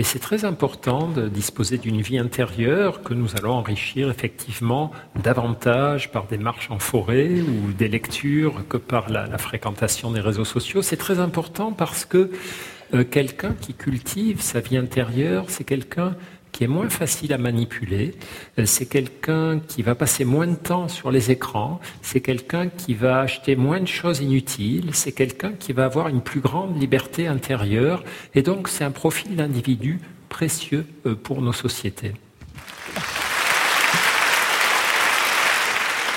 c'est très important de disposer d'une vie intérieure que nous allons enrichir effectivement davantage par des marches en forêt ou des lectures que par la, fréquentation des réseaux sociaux. C'est très important parce que euh, quelqu'un qui cultive sa vie intérieure, c'est quelqu'un qui est moins facile à manipuler. Euh, c'est quelqu'un qui va passer moins de temps sur les écrans. C'est quelqu'un qui va acheter moins de choses inutiles. C'est quelqu'un qui va avoir une plus grande liberté intérieure. Et donc, c'est un profil d'individu précieux euh, pour nos sociétés.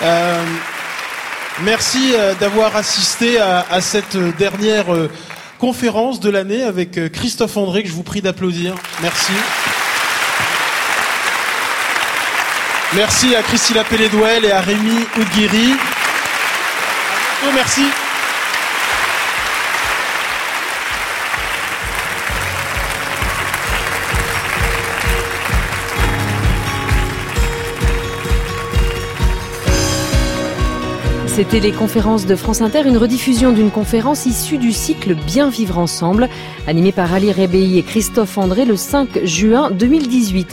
Euh, merci d'avoir assisté à, à, cette dernière conférence de l'année avec Christophe André, que je vous prie d'applaudir. Merci. Merci à Christina Pelledouel et à Rémi Oudguiri. Oh, merci. C'était les conférences de France Inter, une rediffusion d'une conférence issue du cycle Bien vivre ensemble, animée par Ali Rebéi et Christophe André le 5 juin 2018.